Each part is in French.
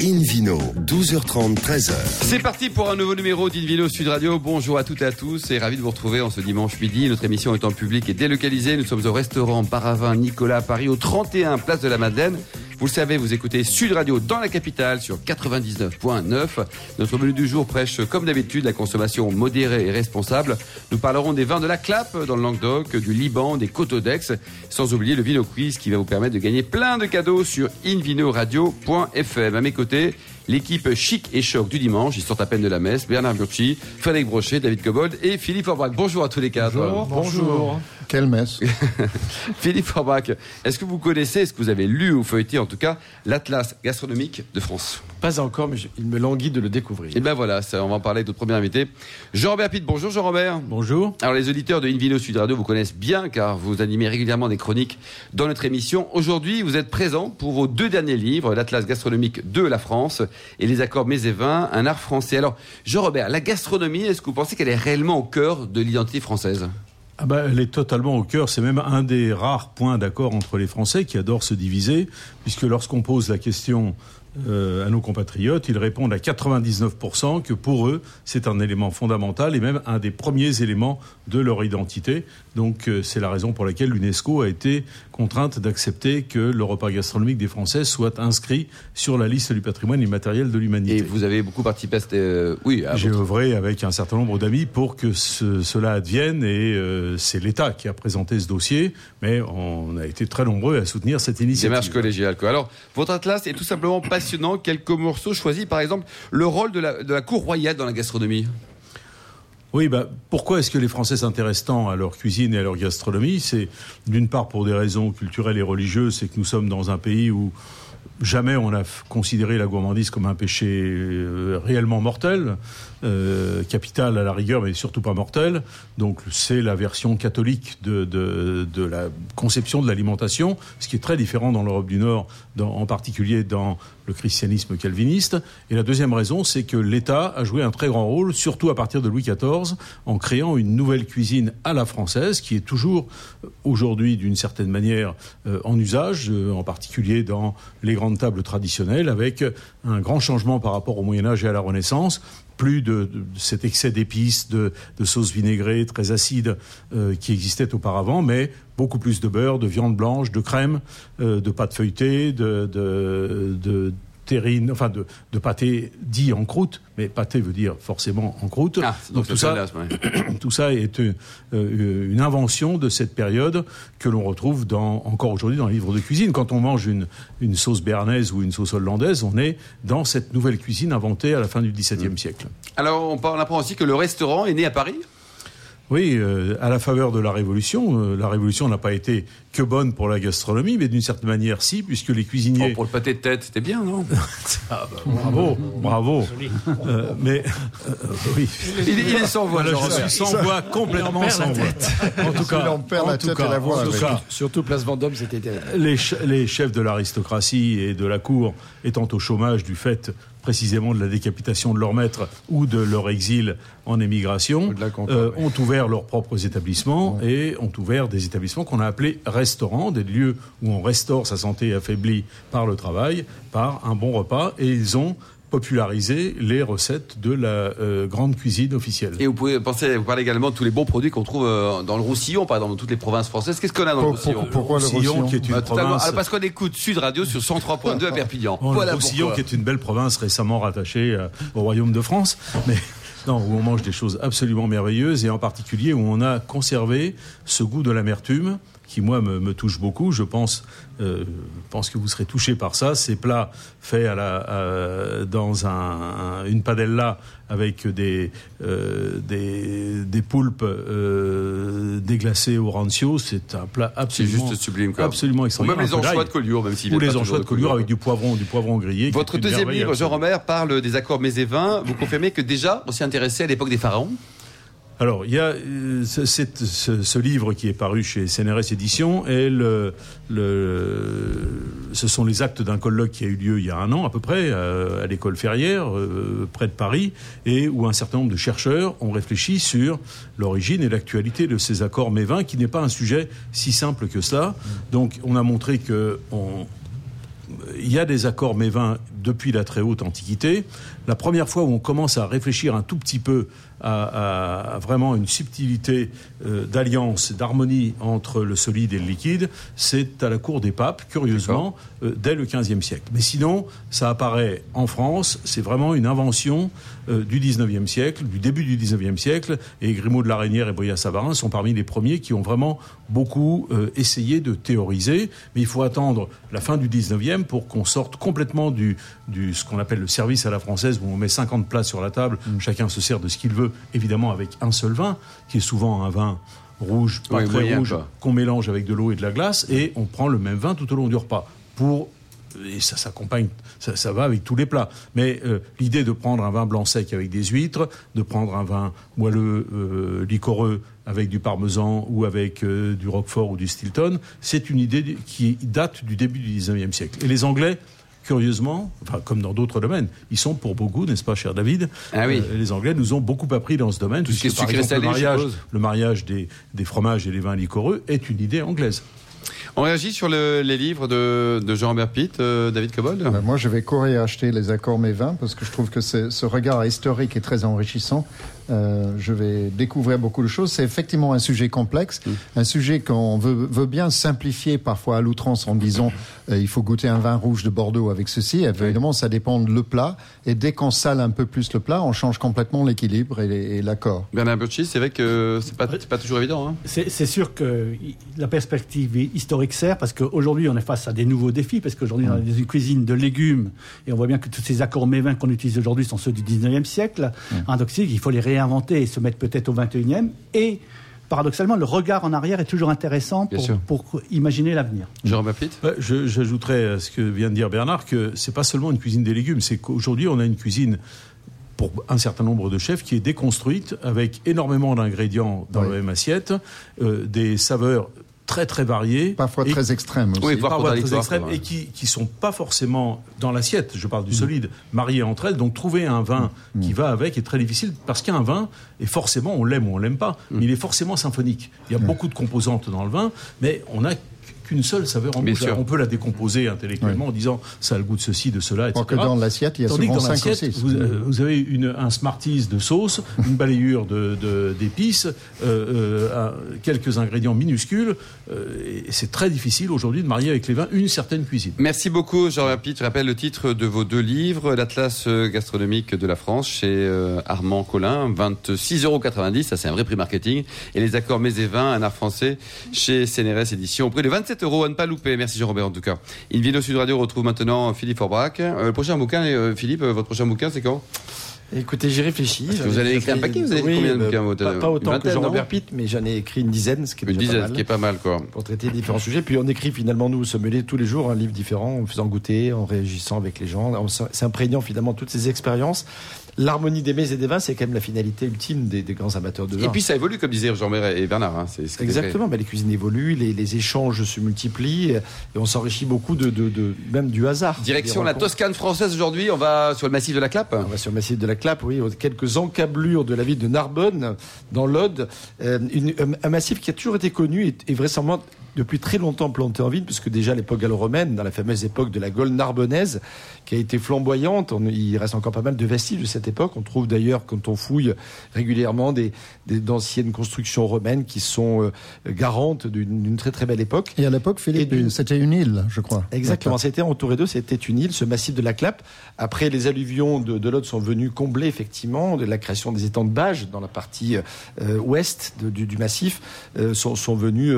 Invino, 12h30, 13h. C'est parti pour un nouveau numéro d'Invino Sud Radio. Bonjour à toutes et à tous et ravi de vous retrouver en ce dimanche midi. Notre émission est en public et délocalisée. Nous sommes au restaurant Paravin Nicolas à Paris au 31 Place de la Madeleine. Vous le savez, vous écoutez Sud Radio dans la capitale sur 99.9. Notre menu du jour prêche, comme d'habitude, la consommation modérée et responsable. Nous parlerons des vins de la Clappe dans le Languedoc, du Liban, des Cotodex, sans oublier le Vino Quiz qui va vous permettre de gagner plein de cadeaux sur invinoradio.fm. À mes côtés, l'équipe chic et choc du dimanche. Ils sortent à peine de la messe. Bernard Burchi, Frédéric Brochet, David Cobold et Philippe Orbrac. Bonjour à tous les quatre. Bonjour. Bonjour. Quelle messe Philippe Orbrac, est-ce que vous connaissez, est-ce que vous avez lu ou feuilleté en tout cas l'Atlas gastronomique de France? Pas encore, mais je- il me languit de le découvrir. Et ben voilà, ça, on va en parler avec notre premier invité. Jean-Robert Pitt, bonjour Jean-Robert. Bonjour. Alors les auditeurs de Invino Sud Radio vous connaissent bien car vous animez régulièrement des chroniques dans notre émission. Aujourd'hui, vous êtes présent pour vos deux derniers livres, l'Atlas gastronomique de la France et les accords mets et vins, un art français. Alors Jean-Robert, la gastronomie, est-ce que vous pensez qu'elle est réellement au cœur de l'identité française? Ah bah, elle est totalement au cœur. C'est même un des rares points d'accord entre les Français qui adorent se diviser, puisque lorsqu'on pose la question euh, à nos compatriotes, ils répondent à 99% que pour eux, c'est un élément fondamental et même un des premiers éléments de leur identité. Donc euh, c'est la raison pour laquelle l'UNESCO a été contrainte d'accepter que le repas gastronomique des Français soit inscrit sur la liste du patrimoine immatériel de l'humanité. Et vous avez beaucoup participé à cette... euh, oui, J'ai votre- œuvré avec un certain nombre d'amis pour que ce- cela advienne et euh, c'est l'État qui a présenté ce dossier, mais on a été très nombreux à soutenir cette initiative. Démarche collégiale. Quoi. Alors, votre atlas est tout simplement passionnant. Quelques morceaux choisis, par exemple, le rôle de la, de la cour royale dans la gastronomie. Oui, bah, pourquoi est-ce que les Français s'intéressent tant à leur cuisine et à leur gastronomie? C'est d'une part pour des raisons culturelles et religieuses, c'est que nous sommes dans un pays où jamais on a considéré la gourmandise comme un péché euh, réellement mortel, euh, capital à la rigueur, mais surtout pas mortel. Donc c'est la version catholique de, de, de la conception de l'alimentation, ce qui est très différent dans l'Europe du Nord, en particulier dans le christianisme calviniste. Et la deuxième raison, c'est que l'État a joué un très grand rôle, surtout à partir de Louis XIV, en créant une nouvelle cuisine à la française, qui est toujours euh, aujourd'hui d'une certaine manière euh, en usage, euh, en particulier dans les grandes tables traditionnelles, avec un grand changement par rapport au Moyen Âge et à la Renaissance. Plus de, cet excès d'épices, de, sauces vinaigrées très acides euh, qui existait auparavant, mais beaucoup plus de beurre, de viande blanche, de crème, euh, de pâte feuilletée, de terrine, enfin de, de pâté dit en croûte, mais pâté veut dire forcément en croûte. Ah, donc tout ça, ouais. tout ça est euh, euh, une invention de cette période que l'on retrouve dans, encore aujourd'hui dans les livres de cuisine. Quand on mange une, une sauce béarnaise ou une sauce hollandaise, on est dans cette nouvelle cuisine inventée à la fin du XVIIe Mm. siècle. Alors, on, parle, on apprend aussi que le restaurant est né à Paris? Oui, euh, à la faveur de la Révolution, euh, la Révolution n'a pas été que bonne pour la gastronomie, mais d'une certaine manière, si, puisque les Oh, cuisiniers... pour le pâté de tête, c'était bien, non Ah, bah, bravo, bravo. Euh, mais euh, oui. il, il est sans voix, Voilà, je suis sans voix, complètement sans voix. En tout cas, Il en perd en la tout tête cas, et la voix, en tout oui. cas, Surtout Place Vendôme, c'était terrible. les, les chefs de l'aristocratie et de la cour étant au chômage du fait précisément de la décapitation de leur maître ou de leur exil en émigration, euh, ont ouvert leurs propres établissements et ont ouvert des établissements qu'on a appelés restaurants, des lieux où on restaure sa santé affaiblie par le travail, par un bon repas, et ils ont popularisé les recettes de la euh, grande cuisine officielle. Et vous pouvez penser, vous parlez également de tous les bons produits qu'on trouve euh, dans le Roussillon, par exemple, dans toutes les provinces françaises. Qu'est-ce qu'on a dans le Roussillon pour- pourquoi le Roussillon, qui est une Bah, province Parce qu'on écoute Sud Radio sur 103.2 à Perpignan. Bon, voilà le Roussillon, pourquoi. qui est une belle province récemment rattachée euh, au Royaume de France, mais non, où on mange des choses absolument merveilleuses et en particulier où on a conservé ce goût de l'amertume qui moi me, me touche beaucoup. Je pense, euh, pense que vous serez touché par ça. Ces plats faits à la, à- dans un, un- une padella avec des, euh, des, des poulpes euh, déglacées au rancio, c'est un plat absolument, juste sublime. Quoi. absolument Ou extraordinaire. même les anchois de Collioure, même s'ils ou les anchois de Collioure avec du poivron, du poivron grillé. Votre deuxième livre, absolue. Jean-Romer, parle des accords mets et vins. Vous confirmez que déjà, on s'y intéressait à l'époque des pharaons Alors, il y a euh, ce, cette- ce- ce livre qui est paru chez CNRS Éditions et le, le- ce sont les actes d'un colloque qui a eu lieu il y a un an à peu près euh, à l'école Ferrière, euh, près de Paris, et où un certain nombre de chercheurs ont réfléchi sur l'origine et l'actualité de ces accords mévins, qui n'est pas un sujet si simple que cela. Donc, on a montré que on, il y a des accords mévins depuis la très haute antiquité. La première fois où on commence à réfléchir un tout petit peu à, à vraiment une subtilité euh, d'alliance, d'harmonie entre le solide et le liquide, c'est à la cour des papes, curieusement, euh, dès le XVe siècle. Mais sinon, ça apparaît en France, c'est vraiment une invention euh, du XIXe siècle, du début du XIXe siècle, et Grimaud de la Reynière et Boya Savarin sont parmi les premiers qui ont vraiment beaucoup euh, essayé de théoriser. Mais il faut attendre la fin du XIXe pour qu'on sorte complètement du, du ce qu'on appelle le service à la française, où on met 50 plats sur la table, chacun se sert de ce qu'il veut, évidemment avec un seul vin, qui est souvent un vin rouge, pas Oui, très moyen, rouge, qu'on mélange avec de l'eau et de la glace, et on prend le même vin tout au long du repas. Pour et ça s'accompagne, ça, ça va avec tous les plats. Mais euh, l'idée de prendre un vin blanc sec avec des huîtres, de prendre un vin moelleux, euh, liquoreux avec du parmesan ou avec euh, du roquefort ou du Stilton, c'est une idée qui date du début du 19e siècle. Et les Anglais, curieusement, enfin, comme dans d'autres domaines, ils sont pour beaucoup, n'est-ce pas, cher David Ah oui. Euh, Les Anglais nous ont beaucoup appris dans ce domaine. Tout ce qui est puisque, par sucré exemple, le mariage, le mariage des, des fromages et des vins liquoreux est une idée anglaise. On réagit sur le- les livres de, de Jean-Robert Pitt, euh, David Cobold Ben, moi, je vais courir acheter les accords mes vins parce que je trouve que ce regard historique est très enrichissant. Euh, je vais découvrir beaucoup de choses. C'est effectivement un sujet complexe, un sujet qu'on veut, veut bien simplifier parfois à l'outrance en disant euh, il faut goûter un vin rouge de Bordeaux avec ceci. Évidemment, ça dépend de le plat. Et dès qu'on sale un peu plus le plat, on change complètement l'équilibre et, et l'accord. Bernard Bocci, c'est vrai que c'est pas, pas toujours évident. Hein. C'est c'est sûr que la perspective historique sert parce qu'aujourd'hui on est face à des nouveaux défis parce qu'aujourd'hui on a une cuisine de légumes et on voit bien que tous ces accords mévins qu'on utilise aujourd'hui sont ceux du 19e siècle. Hein, donc il faut les réinventer et se mettre peut-être au 21e et paradoxalement le regard en arrière est toujours intéressant pour, imaginer l'avenir. Jean-Robert Pitt Ouais, je- J'ajouterais à ce que vient de dire Bernard que c'est pas seulement une cuisine des légumes, c'est qu'aujourd'hui on a une cuisine pour un certain nombre de chefs qui est déconstruite avec énormément d'ingrédients dans Oui. la même assiette, euh, des saveurs très très variées. Parfois et- très extrême aussi. Oui, et parfois très extrêmes ouais. et qui qui sont pas forcément dans l'assiette. Je parle du solide, mariées entre elles. Donc trouver un vin qui va avec est très difficile parce qu'un vin est forcément on l'aime ou on l'aime pas, mais il est forcément symphonique. Il y a beaucoup de composantes dans le vin, mais on a qu'une seule saveur en bouche. On peut la décomposer intellectuellement en disant ça a le goût de ceci, de cela, etc. Alors que dans l'assiette, il y a Tandis que dans 5 ou l'assiette, 6. vous, euh, vous avez une, un Smarties de sauce, une balayure de- de- d'épices, euh, euh, quelques ingrédients minuscules. euh, et c'est très difficile aujourd'hui de marier avec les vins une certaine cuisine. Merci beaucoup, Pitt. Je rappelle le titre de vos deux livres, l'Atlas gastronomique de la France chez euh, Armand Collin, 26,90 euros. Ça, c'est un vrai prix marketing. Et les accords mets et vins, un art français chez CNRS Édition, au prix de 27 euros à ne pas louper. Merci, Jean-Robert, en tout cas. Invino Sud Radio retrouve maintenant Philippe Forbrac. Euh, le prochain bouquin, euh, Philippe, euh, votre prochain bouquin, c'est quand? Écoutez, j'y réfléchis. Parce que vous ai avez écrit un paquet, vous avez écrit Oui, combien de euh, bouquins, vous, Pas, euh, pas une autant que Jean-Robert Pitt, mais j'en ai écrit une dizaine, ce qui est Une déjà pas dizaine, mal. ce qui est pas mal, quoi. pour traiter différents sujets. Puis on écrit finalement, nous, sommeliers, tous les jours un livre différent, en faisant goûter, en réagissant avec les gens, en s'imprégnant finalement toutes ces expériences. L'harmonie des mets et des vins, c'est quand même la finalité ultime des, des grands amateurs de vin. Et puis ça évolue, comme disaient Jean-Robert et Bernard. Hein. C'est ce. Exactement, bah, les cuisines évoluent, les, les échanges se multiplient, et on s'enrichit beaucoup de, de, de- même du hasard. Direction la. Toscane française aujourd'hui. On va sur le massif de la Clappe. On va sur le massif de la Clappe, oui, quelques encablures de la ville de Narbonne, dans l'Aude. Euh, une- un massif qui a toujours été connu et, et vraisemblablement depuis très longtemps planté en ville, puisque déjà à l'époque gallo-romaine, dans la fameuse époque de la Gaule narbonnaise, qui a été flamboyante, on- il reste encore pas mal de vestiges de cette époque. On trouve d'ailleurs, quand on fouille régulièrement, des, d'anciennes constructions romaines qui sont euh, garantes d'une, très très belle époque. Et à l'époque, Philippe, c'était une île, je crois. Exactement, c'était entouré d'eux, c'était une île, ce massif de la Clappe. Après, les alluvions de, de l'Aude sont venus combler effectivement de la création des étangs de Bages dans la partie euh, ouest de- du, du massif, euh, sont, sont venus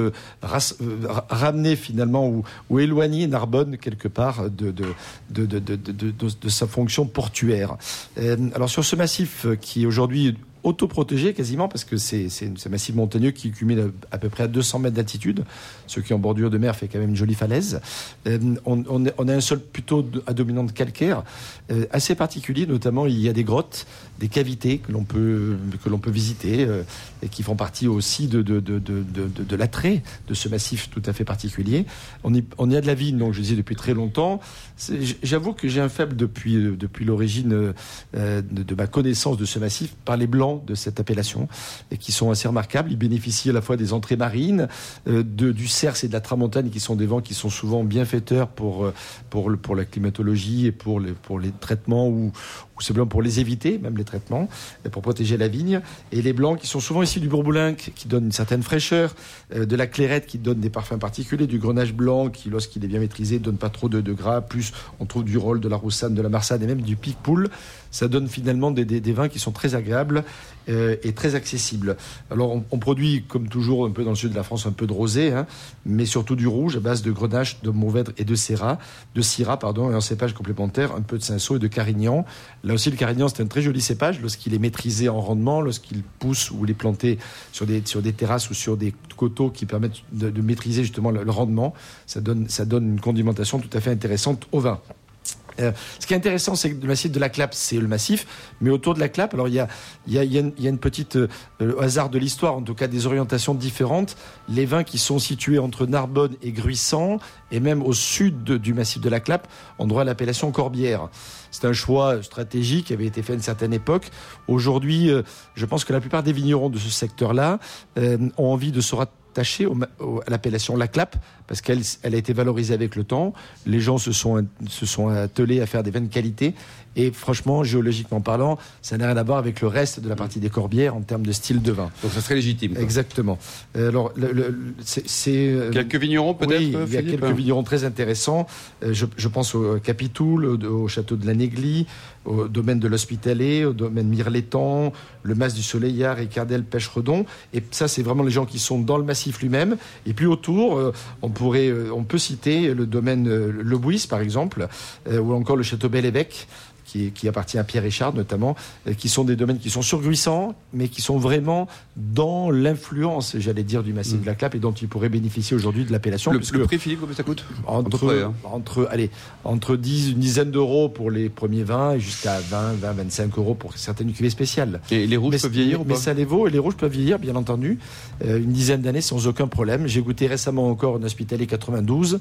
ramener finalement ou, éloigner Narbonne quelque part de, de, de, de, sa fonction portuaire. Euh, alors sur ce massif qui est aujourd'hui autoprotégé quasiment parce que c'est un massif montagneux qui cumule à, peu près à 200 mètres d'altitude, ce qui en bordure de mer fait quand même une jolie falaise. Euh, on, a un sol plutôt à dominante calcaire, euh, assez particulier, notamment il y a des grottes, des cavités que l'on peut peut visiter euh, et qui font partie aussi de de, de, de, de, l'attrait de ce massif tout à fait particulier. On y, a de la vigne, donc je disais depuis très longtemps. J'avoue que j'ai un faible depuis depuis l'origine de ma connaissance de ce massif par les blancs de cette appellation et qui sont assez remarquables. Ils bénéficient à la fois des entrées marines, euh, du Cerce et de la Tramontane, qui sont des vents qui sont souvent bienfaiteurs pour, euh, la climatologie et pour les, pour les traitements ou, ou simplement pour les éviter, même les traitements, pour protéger la vigne. Et les blancs qui sont souvent issus du bourboulinc, qui donnent une certaine fraîcheur, euh, de la clairette qui donne des parfums particuliers, du grenache blanc qui, lorsqu'il est bien maîtrisé, donne pas trop de, gras. Plus on trouve du rôle, de la roussanne, de la marsanne et même du pic-poule. Ça donne finalement des, vins qui sont très agréables euh, et très accessibles. Alors on, on produit, comme toujours, un peu dans le sud de la France, un peu de rosé, hein, mais surtout du rouge à base de grenache, de mourvèdre et de syrah, de syrah pardon, et en cépage complémentaire, un peu de cinsault et de carignan. Là aussi, le carignan, c'est un très joli cépage lorsqu'il est maîtrisé en rendement, lorsqu'il pousse ou est planté sur des, terrasses ou sur des coteaux qui permettent de, maîtriser justement le, le rendement. Ça donne, ça donne une condimentation tout à fait intéressante au vin. Euh, ce qui est intéressant, c'est que le massif de la Clappe, c'est le massif, mais autour de la Clappe, alors il y a, il y une, petite euh, hasard de l'histoire, en tout cas des orientations différentes. Les vins qui sont situés entre Narbonne et Gruissant, et même au sud du massif de la Clappe, ont droit à l'appellation Corbière. C'est un choix stratégique qui avait été fait à une certaine époque. Aujourd'hui, euh, je pense que la plupart des vignerons de ce secteur-là ont envie de se rattacher à l'appellation La Clappe parce qu'elle elle a été valorisée avec le temps. Les gens se sont, se sont attelés à faire des vins de qualité. Et franchement, géologiquement parlant, ça n'a rien à voir avec le reste de la partie des Corbières en termes de style de vin. Donc ça serait légitime. quoi. Exactement. Euh, Alors, c'est- euh, Quelques vignerons peut-être oui, il y a quelques vignerons très intéressants. Euh, Je, je pense au Capitoul, au, au château de la Néglie, au domaine de l'Hospitalet, au domaine Mirletan, le Mas du Soleillard, Ricardel, Pêche-Redon. Et ça, c'est vraiment les gens qui sont dans le massif lui-même. Et puis autour, on, euh, on peut citer le domaine euh, Le Bouis, par exemple, euh, ou encore le château Bel-Évêque. Qui, qui appartient à Pierre Richard notamment, euh, qui sont des domaines qui sont surgruissants, mais qui sont vraiment dans l'influence, j'allais dire, du massif de la Clappe et dont ils pourraient bénéficier aujourd'hui de l'appellation. Le, le prix, Philippe, combien ça coûte entre, près, hein. entre, allez, entre 10, une dizaine d'euros pour les premiers vins et jusqu'à 20, 20, 25 euros pour certaines cuvées spéciales. Et les rouges mais, peuvent vieillir ou mais pas ça les vaut et les rouges peuvent vieillir, bien entendu. Euh, une dizaine d'années sans aucun problème. J'ai goûté récemment encore un Hospitalet 92,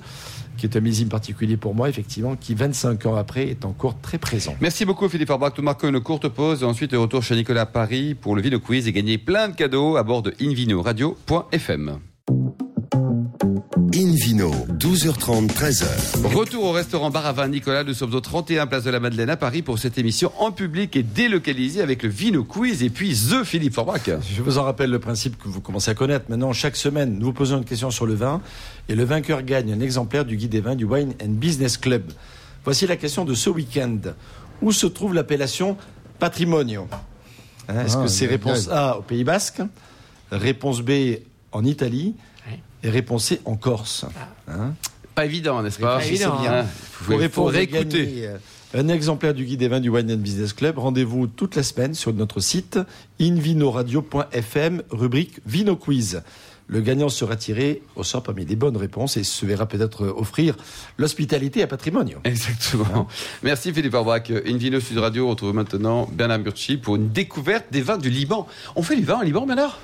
qui est un millésime particulier pour moi, effectivement, qui 25 ans après est encore très présent. Merci beaucoup Philippe Arbach. Nous marquons une courte pause et ensuite retour chez Nicolas à Paris pour le Vino Quiz et gagner plein de cadeaux à bord de invinoradio.fm. Invino, 12h30, 13h. Retour au restaurant Bar à Vin Nicolas. Nous sommes au 31 Place de la Madeleine à Paris pour cette émission en public et délocalisée avec le Vino Quiz et puis The Philippe Forbach. Je vous en rappelle le principe que vous commencez à connaître. Maintenant, chaque semaine, nous vous posons une question sur le vin et le vainqueur gagne un exemplaire du guide des vins du Wine and Business Club. Voici la question de ce week-end. Où se trouve l'appellation patrimonio Hein, Est-ce Ah, que c'est réponse bien. A au Pays Basque, réponse B en Italie et réponse C en Corse Hein Pas évident, n'est-ce pas Pas évident, bien. hein. Faut et réécouter. euh, un exemplaire du guide des vins du Wine and Business Club, rendez-vous toute la semaine sur notre site invinoradio.fm, rubrique Vino Quiz. Le gagnant sera tiré au sort parmi les bonnes réponses et se verra peut-être offrir l'hospitalité à patrimonio. Exactement. Merci Philippe Orbach. Invino Sud Radio retrouve maintenant Bernard Murci pour une découverte des vins du Liban. On fait du vin en Liban, Bernard?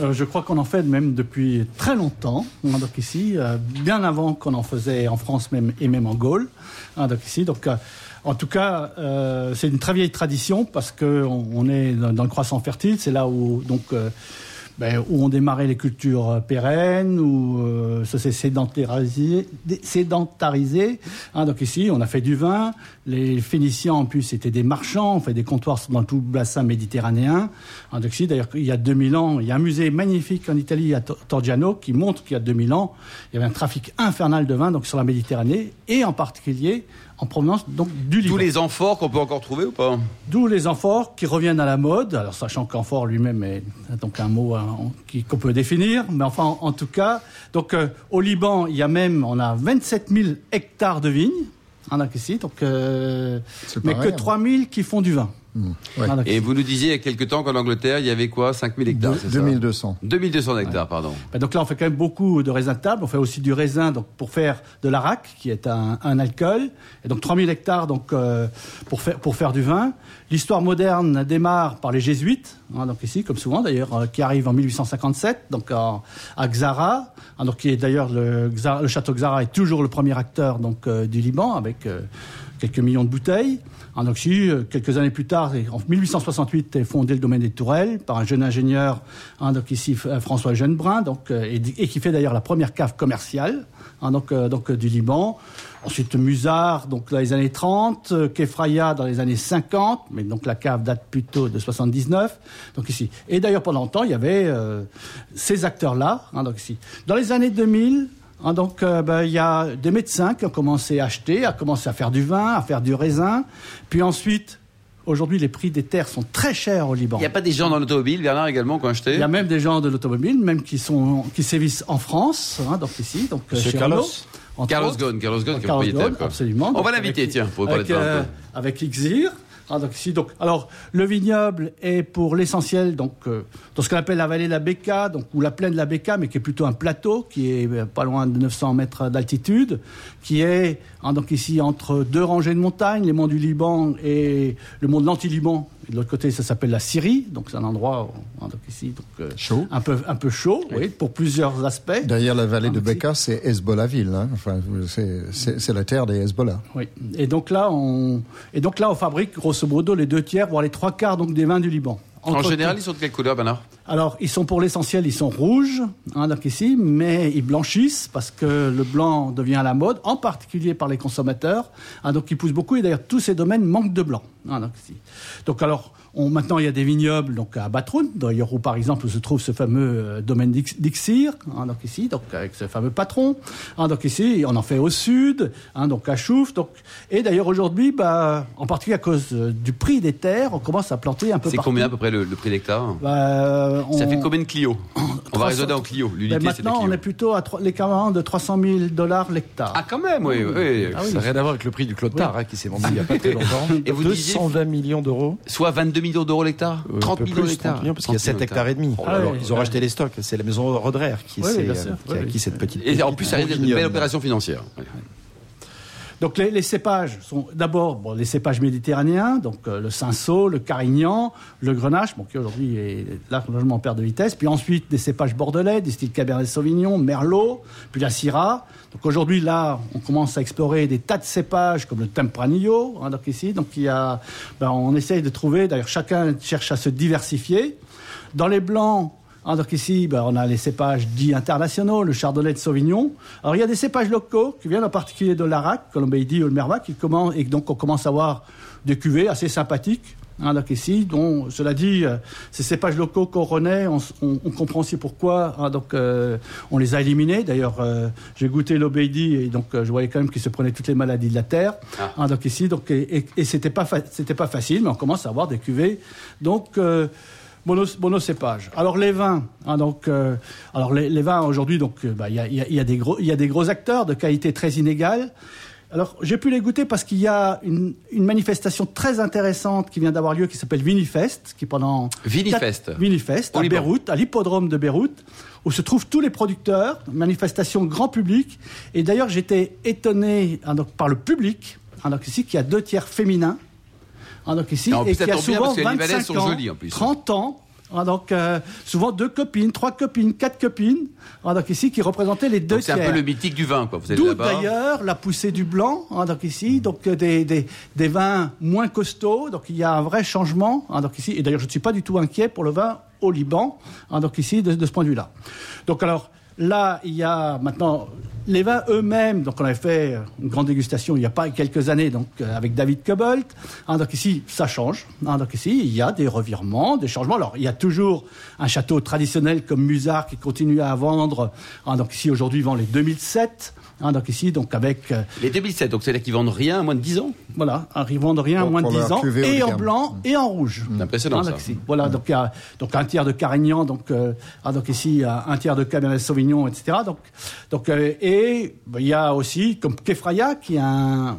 Euh, je crois qu'on en fait même depuis très longtemps. hein, donc ici, euh, bien avant qu'on en faisait en France même et même en Gaule. hein, donc ici, donc euh, en tout cas, euh, c'est une très vieille tradition parce que on, on est dans, dans le croissant fertile. C'est là où donc euh, ben, où ont démarré les cultures euh, pérennes, où euh, ça s'est sédentarisé. hein. donc ici, on a fait du vin. Les Phéniciens, en plus, étaient des marchands. On fait des comptoirs dans tout le bassin méditerranéen. Hein, donc ici, d'ailleurs, il y a 2000 ans, il y a un musée magnifique en Italie, à Tor- Torgiano, qui montre qu'il y a 2000 ans, il y avait un trafic infernal de vin donc, sur la Méditerranée, et en particulier en provenance donc, du Liban. Tous les amphores qu'on peut encore trouver ou pas D'où les amphores qui reviennent à la mode, alors sachant qu'amphore lui-même est donc un mot hein, qui- qu'on peut définir, mais enfin en, en tout cas, donc euh, au Liban, il y a même, on a 27 000 hectares de vignes, hein, ici, donc, euh, C'est mais que rien. 3 000 qui font du vin. Ouais. Hein, donc Et vous nous disiez il y a quelque temps qu'en Angleterre, il y avait quoi? 5000 hectares, c'est ça? 2200. 2200 hectares, pardon. Ben, donc là, on fait quand même beaucoup de raisins de table. On fait aussi du raisin donc, pour faire de l'arak, qui est un, un alcool. Et donc 3000 hectares donc, euh, pour, faire, pour faire du vin. L'histoire moderne démarre par les jésuites, hein, donc ici, comme souvent d'ailleurs, euh, qui arrivent en 1857, donc en- à Xara. hein, donc, qui est d'ailleurs le, château Xara est toujours le premier acteur donc, euh, du Liban, avec euh, quelques millions de bouteilles. En Oxy, euh, quelques années plus tard, en 1868, est fondé le domaine des Tourelles par un jeune ingénieur, hein, donc ici euh, François Jeannebrun, donc, euh, et, qui fait d'ailleurs la première cave commerciale hein, donc, euh, donc, euh, du Liban. Ensuite, Musard, donc dans les années 30, euh, Kefraya dans les années 50, mais donc la cave date plutôt de 79. Donc ici. Et d'ailleurs, pendant longtemps, il y avait euh, ces acteurs-là. hein, donc ici. Dans les années 2000, hein, donc euh, ben, il y a des médecins qui ont commencé à acheter, à commencer à faire du vin, à faire du raisin. Puis ensuite, aujourd'hui, les prix des terres sont très chers au Liban. Il n'y a pas des gens dans l'automobile, Bernard, également, qui ont acheté? Il y a même des gens de l'automobile, même qui sont qui sévissent en France, hein, donc ici, donc euh, Monsieur chez Carlos. Carlos. Ghosn, Carlos Ghosn, qui est Carlos propriétaire. Ghosn, quoi. absolument. On Donc, va l'inviter, tiens, pour parler avec, de euh, avec Ixir. Ah, donc, ici, donc, alors, le vignoble est pour l'essentiel donc, euh, dans ce qu'on appelle la vallée de la Becca, donc, ou la plaine de la Becca, mais qui est plutôt un plateau, qui est euh, pas loin de 900 mètres d'altitude, qui est hein, donc ici entre deux rangées de montagnes, les monts du Liban et le mont de l'Anti-Liban. De l'autre côté, ça s'appelle la Syrie, donc c'est un endroit donc ici donc, euh, Chaud. un peu un peu chaud, oui, pour plusieurs aspects. Derrière la vallée de. Becca, c'est Hezbollahville. Hein. Enfin, c'est- la terre des Hezbollah. Oui. Et donc là, on et donc là, on fabrique grosso modo les deux tiers, voire les trois quarts donc des vins du Liban. En général, ils sont de quelle couleur, Bernard? Alors ils sont pour l'essentiel, ils sont rouges, hein, donc ici, mais ils blanchissent parce que le blanc devient à la mode, en particulier par les consommateurs. hein, donc ils poussent beaucoup et d'ailleurs tous ces domaines manquent de blanc. hein, donc, ici. donc alors. On, maintenant, il y a des vignobles donc à Batroun, d'ailleurs où par exemple se trouve ce fameux euh, domaine d'Ix- d'Ixir, hein, donc ici, donc avec ce fameux patron. hein, donc ici, on en fait au sud, hein, donc à Chouf. Donc, et d'ailleurs aujourd'hui, bah, en particulier à cause euh, du prix des terres, on commence à planter un peu C'est combien à peu près le, le prix d'hectare Bah, Ça on- fait combien de Clio On va 300. raisonner en Clio. Ben, maintenant, on est plutôt à trois- l'équivalent de 300 000 dollars l'hectare. Ah, quand même, oui. oui. Ah oui. Ça n'a rien à voir avec le prix du Clotard hein, qui s'est vendu il n'y a pas très longtemps. Et vous disiez- 220 millions d'euros. Soit 22 millions d'euros l'hectare Euh, 30 un peu millions plus, d'hectares 30 millions, parce qu'il y a 30 7 millions hectares et demi. Ah Alors, ils ont racheté les stocks. C'est la maison Rodrer qui, euh, qui a acquis cette petite. Et en plus, ça d'être une belle opération financière. Donc les, les cépages sont d'abord bon, les cépages méditerranéens, donc euh, le cinsault, le carignan, le grenache, bon, qui aujourd'hui est largement en perte de vitesse. Puis ensuite des cépages bordelais, des styles Cabernet Sauvignon, Merlot, puis la Syrah. Donc aujourd'hui là, on commence à explorer des tas de cépages comme le Tempranillo, hein, donc ici. Donc il y a, ben, on essaye de trouver. D'ailleurs, chacun cherche à se diversifier. Dans les blancs, hein, donc ici, ben, on a les cépages dits internationaux, le chardonnay de Sauvignon. Alors il y a des cépages locaux qui viennent en particulier de l'Arak, Colombeydi ou le Merva, qui commencent, et donc on commence à avoir des cuvées assez sympathiques. Hein, donc ici, dont, cela dit, euh, ces cépages locaux qu'on renaît, on, on- on comprend aussi pourquoi. hein, donc, euh, on les a éliminés. D'ailleurs, euh, j'ai goûté l'Obéidi et donc euh, je voyais quand même qu'ils se prenaient toutes les maladies de la terre. Ah. Hein, donc ici, donc et, et, et c'était pas c'était pas facile, mais on commence à avoir des cuvées. Donc euh, mono- monocépage. Alors les vins, hein, donc euh, alors les, les vins aujourd'hui, donc euh, bah, il y, a, y a- y a des gros il y a des gros acteurs de qualité très inégale. Alors j'ai pu les goûter parce qu'il y a une, une manifestation très intéressante qui vient d'avoir lieu qui s'appelle Vinifest, qui pendant Vinifest. quatre- Vinifest à Liban. Beyrouth, à l'hippodrome de Beyrouth, où se trouvent tous les producteurs, manifestation grand public. Et d'ailleurs j'étais étonné hein, donc, par le public, hein, donc ici, qui a deux tiers féminins. Hein, donc ici, Et en plus, et qui a bien souvent Libanais 25 sont ans, jolis, en plus. 30 ans. hein, donc euh, souvent deux copines, trois copines, quatre copines. hein, donc ici qui représentaient les deux c'est un peu le mythique du vin, quoi. D'où d'ailleurs la poussée du blanc, donc ici, donc euh, des, des, des vins moins costauds, donc il y a un vrai changement, donc ici, et d'ailleurs je ne suis pas du tout inquiet pour le vin au Liban, donc ici, de, de ce point de vue-là. Donc alors, là, il y a maintenant les vins eux-mêmes, donc on avait fait une grande dégustation il n'y a pas quelques années, donc euh, avec David Cobbolt, hein, donc ici, ça change, hein, donc ici, il y a des revirements, des changements, alors il y a toujours un château traditionnel comme Musard qui continue à vendre, hein, donc ici, aujourd'hui, vend les 2007, Hein, donc ici, donc avec euh, Les 2007, donc c'est-à-dire qu'ils vendent rien à moins de 10 ans? voilà, arrivant de rien à moins de pour 10 leur ans, et en blanc et en rouge. C'est impressionnant, Hein, ça. ici. Voilà, donc il y a donc un tiers de Carignan, donc euh, ah, donc ici euh, un tiers de Cabernet Sauvignon, etc. Donc donc euh, et ben, il y a aussi comme Kefraya qui est un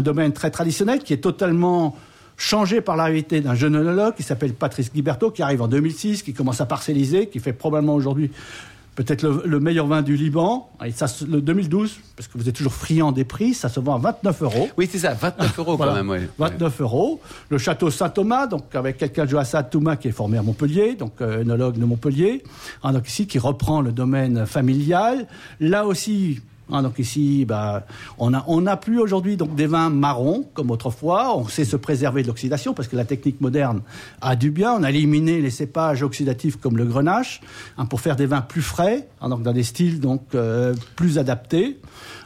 domaine très traditionnel qui est totalement changé par l'arrivée d'un jeune œnologue qui s'appelle Patrice Guiberto, qui arrive en 2006, qui commence à parcelliser, qui fait probablement aujourd'hui peut-être le, le meilleur vin du Liban. Et ça, le 2012, parce que vous êtes toujours friand des prix, ça se vend à 29 euros. Oui, c'est ça, 29 euros Voilà, quand même. ouais. 29 euros. Le château Saint-Thomas, donc avec quelqu'un de Joassad Touma qui est formé à Montpellier, donc euh, œnologue de Montpellier, hein, donc ici qui reprend le domaine familial. Là aussi, Hein, donc ici, bah, on a n'a plus aujourd'hui donc des vins marrons comme autrefois. On sait se préserver de l'oxydation parce que la technique moderne a du bien. On a éliminé les cépages oxydatifs comme le grenache hein, pour faire des vins plus frais, hein, donc dans des styles donc euh, plus adaptés.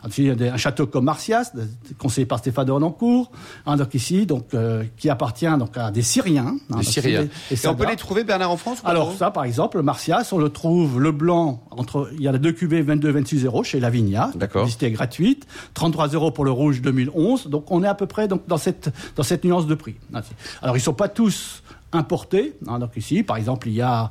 Des- un château comme Marcias, conseillé par Stéphane de hein, donc ici, donc euh, qui appartient donc à des Syriens. hein, donc Syriens. Et, on peut les trouver, Bernard, en France Alors ça, par exemple, le Marcias, on le trouve le blanc entre il y a les deux cuvées 22 26 euros chez Lavinia, D'accord. publicité gratuite, 33 euros pour le rouge 2011. Donc on est à peu près donc dans cette dans cette nuance de prix. Alors ils sont pas tous importés. hein, donc ici, par exemple, il y a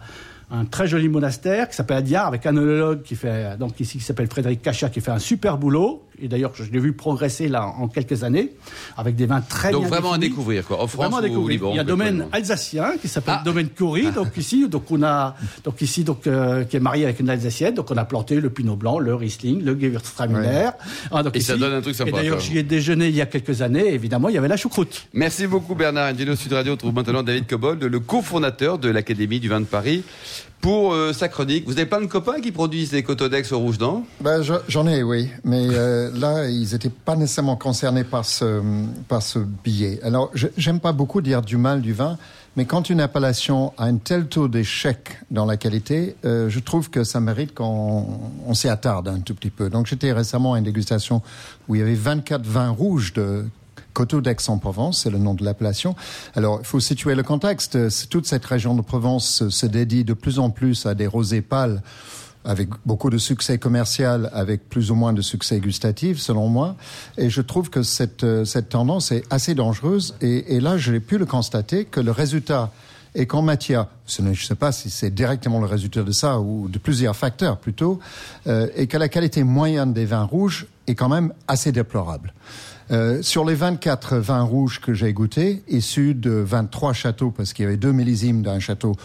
un très joli monastère qui s'appelle Adiar avec un œnologue qui fait donc ici qui s'appelle Frédéric Cachat qui fait un super boulot et d'ailleurs je l'ai vu progresser là en quelques années avec des vins très Donc bien vraiment à découvrir, quoi. En France ou au. Liban Il y a un domaine alsacien qui s'appelle Ah. domaine Curie, donc ici, donc on a, donc ici, donc euh, qui est marié avec une alsacienne, donc on a planté le pinot blanc, le riesling, le gewürztraminer. Ah, donc Et ça donne un truc sympa, Et d'ailleurs, j'y ai déjeuné il y a quelques années. Évidemment, il y avait la choucroute. Merci beaucoup Bernard. Ingénieur Sud Radio, on trouve maintenant David Cobold, le cofondateur de l'Académie du vin de Paris, pour euh, sa chronique. Vous avez plein de copains qui produisent des Cotodex au rouge, non? Ben, je- J'en ai, oui. Mais euh, là, ils n'étaient pas nécessairement concernés par ce, par ce billet. Alors, j'aime pas beaucoup dire du mal du vin, mais quand une appellation a un tel taux d'échec dans la qualité, euh, je trouve que ça mérite qu'on on s'y attarde un tout petit peu. Donc, j'étais récemment à une dégustation où il y avait 24 vins rouges de Coteau d'Aix-en-Provence, c'est le nom de l'appellation. Alors, il faut situer le contexte. Toute cette région de Provence se dédie de plus en plus à des rosés pâles avec beaucoup de succès commercial, avec plus ou moins de succès gustatif, selon moi. Et je trouve que cette, euh, cette tendance est assez dangereuse. Et, et là, j'ai pu le constater que le résultat est qu'en matière, je ne sais pas si c'est directement le résultat de ça ou de plusieurs facteurs plutôt, euh, et que la qualité moyenne des vins rouges est quand même assez déplorable. Euh, sur les 24 vins rouges que j'ai goûtés, issus de 23 châteaux, parce qu'il y avait deux millésimes d'un château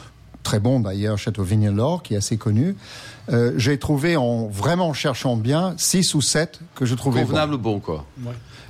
très bon d'ailleurs, Château Vignelor, qui est assez connu, euh, j'ai trouvé en vraiment cherchant bien 6 ou 7 que je trouvais Convenable ou bon, quoi.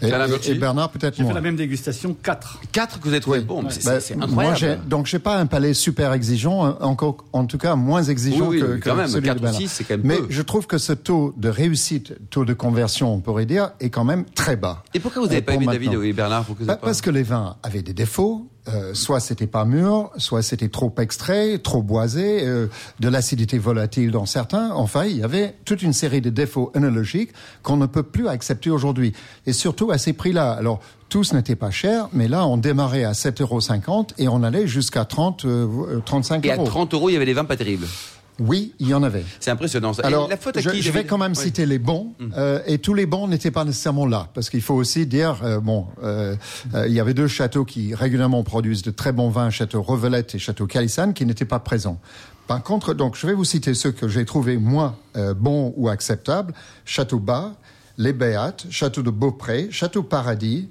C'est Et, et- et Bernard peut-être J'ai fait la même dégustation, 4. Quatre que vous avez trouvé mais c'est Bah, Moi, incroyable. j'ai, donc j'ai pas un palais super exigeant, encore, en tout cas moins exigeant Oui, oui, que, mais que quand même, celui quatre de ou Bernard. six, c'est quand même Mais peu. je trouve que ce taux de réussite, taux de conversion, on pourrait dire, est quand même très bas. Et pourquoi vous n'avez Euh, pas aimé David maintenant. et Bernard vous Bah, pas- Parce que les vins avaient des défauts. Euh, soit c'était pas mûr, soit c'était trop extrait, trop boisé, euh, de l'acidité volatile dans certains. Enfin, il y avait toute une série de défauts œnologiques qu'on ne peut plus accepter aujourd'hui. Et surtout à ces prix-là. Alors, tous n'étaient pas chers, mais là, on démarrait à 7,50 euros et on allait jusqu'à 30, euh, 35 Et à euros. 30 euros, il y avait des vins pas terribles. Oui, il y en avait. C'est impressionnant. ça. Alors, la faute à je, qui je vais quand même Oui. citer les bons, euh, et tous les bons n'étaient pas nécessairement là, parce qu'il faut aussi dire, euh, bon, euh, euh, il y avait deux châteaux qui régulièrement produisent de très bons vins, Château Revelette et Château Calissane, qui n'étaient pas présents. Par contre, donc, je vais vous citer ceux que j'ai trouvés moins euh, bons ou acceptables Château Bas, Les Béates, Château de Beaupré, Château Paradis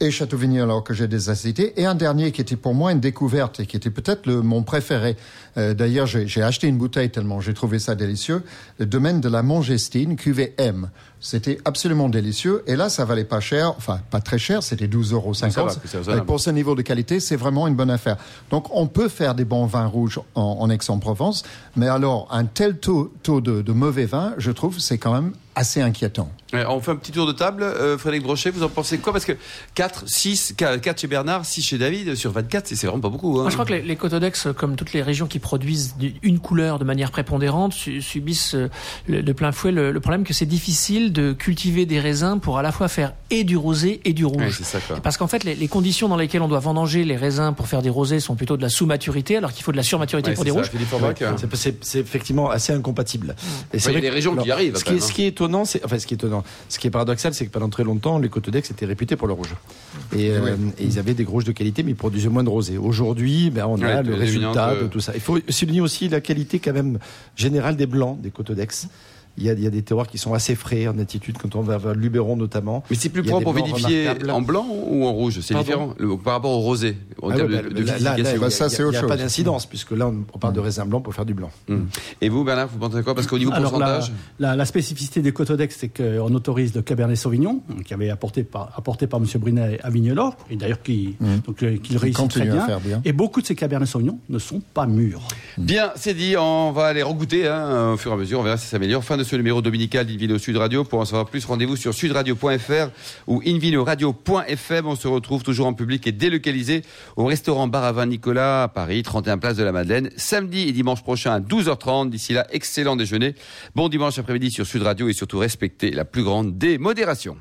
et Château Vigneron que j'ai déjà cité, et un dernier qui était pour moi une découverte et qui était peut-être le- mon préféré. Euh, D'ailleurs, j'ai j'ai acheté une bouteille tellement j'ai trouvé ça délicieux. Le domaine de la Mongestine, cuvée M. C'était absolument délicieux. Et là, ça valait pas cher, enfin pas très cher, c'était 12,50 euros. Raisonnable. pour ce niveau de qualité, c'est vraiment une bonne affaire. Donc, on peut faire des bons vins rouges en, en Aix-en-Provence, mais alors un tel taux, taux de, de mauvais vins, je trouve, c'est quand même assez inquiétant. Ouais, on fait un petit tour de table. Euh, Frédéric Brochet, vous en pensez quoi? Parce que 4, 6, 4 chez Bernard, 6 chez David, sur 24, c'est vraiment pas beaucoup. Hein. Moi, je crois que les, les Cotodex, comme toutes les régions qui produisent du- une couleur de manière prépondérante, su- subissent euh, le- de plein fouet le, le problème que c'est difficile de cultiver des raisins pour à la fois faire et du rosé et du rouge. Ça, quoi. Parce qu'en fait, les, les conditions dans lesquelles on doit vendanger les raisins pour faire des rosés sont plutôt de la sous-maturité, alors qu'il faut de la surmaturité Ouais, pour des ça, rouges. Hein. C'est- effectivement assez incompatible. Et il y a des régions qui y arrivent, Ce qui, est, hein. ce qui est étonnant, c'est enfin ce qui est étonnant, ce qui est paradoxal, c'est que pendant très longtemps, les Côtes d'Aix étaient réputés pour le rouge. Et, euh, et ils avaient des rouges de qualité, mais ils produisaient moins de rosé. Aujourd'hui, ben, on Ouais, a le résultat de tout ça. Il faut souligner aussi la qualité quand même générale des blancs des Côtes d'Aix. Il y, a, il y a des terroirs qui sont assez frais en attitude, quand on va vers Luberon notamment. Mais c'est plus propre pour vinifier en blanc ou en rouge? C'est différent le- par rapport au rosé, en Ah termes ouais, de, bah, de là, là, là, Bah, ça, c'est autre Il n'y a pas chose. d'incidence, puisque là, on, parle de raisin blanc pour faire du blanc. Hum. Et vous, Bernard, vous pensez quoi? Parce qu'au niveau Alors, pourcentage, la, la spécificité des Cotodex, c'est qu'on autorise le Cabernet Sauvignon, qui avait apporté par, apporté par M. Brunet à Vignelor, et d'ailleurs qui, donc, euh, qu'il réussit très bien. faire bien. Et beaucoup de ces Cabernet Sauvignon ne sont pas mûrs. bien, c'est dit, on va aller regoûter hein, au fur et à mesure, on verra si ça s'améliore. Fin de ce numéro dominical d'Invino Sud Radio. Pour en savoir plus, rendez-vous sur sudradio.fr ou invinoradio.fm. On se retrouve toujours en public et délocalisé au restaurant Bar à Vin Nicolas à Paris, 31 place de la Madeleine, samedi et dimanche prochain à 12h30. D'ici là, excellent déjeuner. Bon dimanche après-midi sur Sud Radio et surtout respectez la plus grande démodération.